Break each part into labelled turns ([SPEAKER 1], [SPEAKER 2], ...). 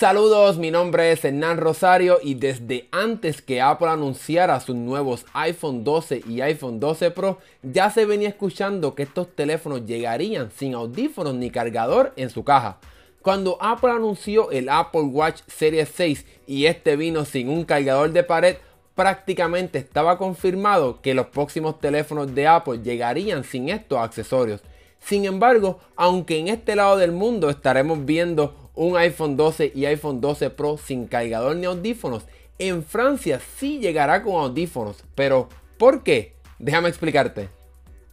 [SPEAKER 1] Saludos, mi nombre es Hernán Rosario y desde antes que Apple anunciara sus nuevos iPhone 12 y iPhone 12 Pro, ya se venía escuchando que estos teléfonos llegarían sin audífonos ni cargador en su caja. Cuando Apple anunció el Apple Watch Series 6 y este vino sin un cargador de pared, prácticamente estaba confirmado que los próximos teléfonos de Apple llegarían sin estos accesorios. Sin embargo, aunque en este lado del mundo estaremos viendo un iPhone 12 y iPhone 12 Pro sin cargador ni audífonos. En Francia sí llegará con audífonos, pero ¿por qué? Déjame explicarte.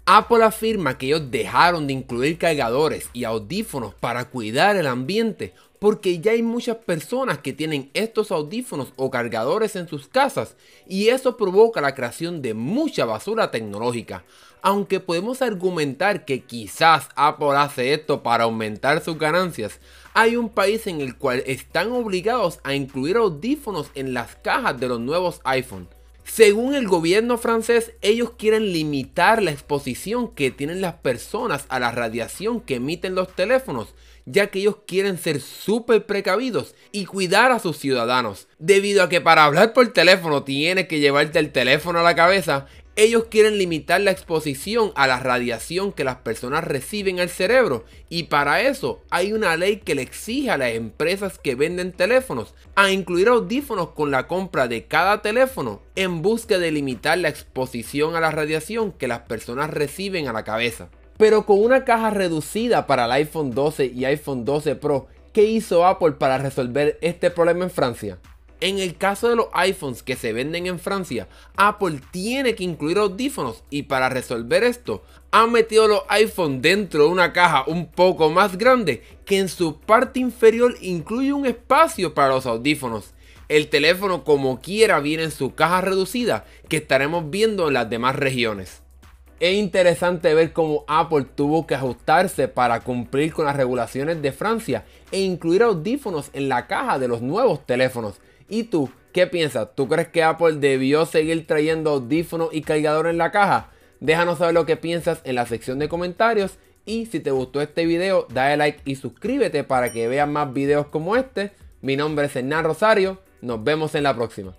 [SPEAKER 1] Apple afirma que ellos dejaron de incluir cargadores y audífonos para cuidar el ambiente porque ya hay muchas personas que tienen estos audífonos o cargadores en sus casas y eso provoca la creación de mucha basura tecnológica. Aunque podemos argumentar que quizás Apple hace esto para aumentar sus ganancias, hay un país en el cual están obligados a incluir audífonos en las cajas de los nuevos iPhone. Según el gobierno francés, ellos quieren limitar la exposición que tienen las personas a la radiación que emiten los teléfonos, ya que ellos quieren ser súper precavidos y cuidar a sus ciudadanos. Debido a que para hablar por teléfono tienes que llevarte el teléfono a la cabeza, ellos quieren limitar la exposición a la radiación que las personas reciben al cerebro y para eso hay una ley que le exige a las empresas que venden teléfonos a incluir audífonos con la compra de cada teléfono en busca de limitar la exposición a la radiación que las personas reciben a la cabeza. Pero con una caja reducida para el iPhone 12 y iPhone 12 Pro, ¿qué hizo Apple para resolver este problema en Francia? En el caso de los iPhones que se venden en Francia, Apple tiene que incluir audífonos y para resolver esto, ha metido los iPhones dentro de una caja un poco más grande que en su parte inferior incluye un espacio para los audífonos. El teléfono como quiera viene en su caja reducida que estaremos viendo en las demás regiones. Es interesante ver cómo Apple tuvo que ajustarse para cumplir con las regulaciones de Francia e incluir audífonos en la caja de los nuevos teléfonos. ¿Y tú qué piensas? ¿Tú crees que Apple debió seguir trayendo audífonos y cargador en la caja? Déjanos saber lo que piensas en la sección de comentarios y si te gustó este video dale like y suscríbete para que veas más videos como este. Mi nombre es Hernán Rosario, nos vemos en la próxima.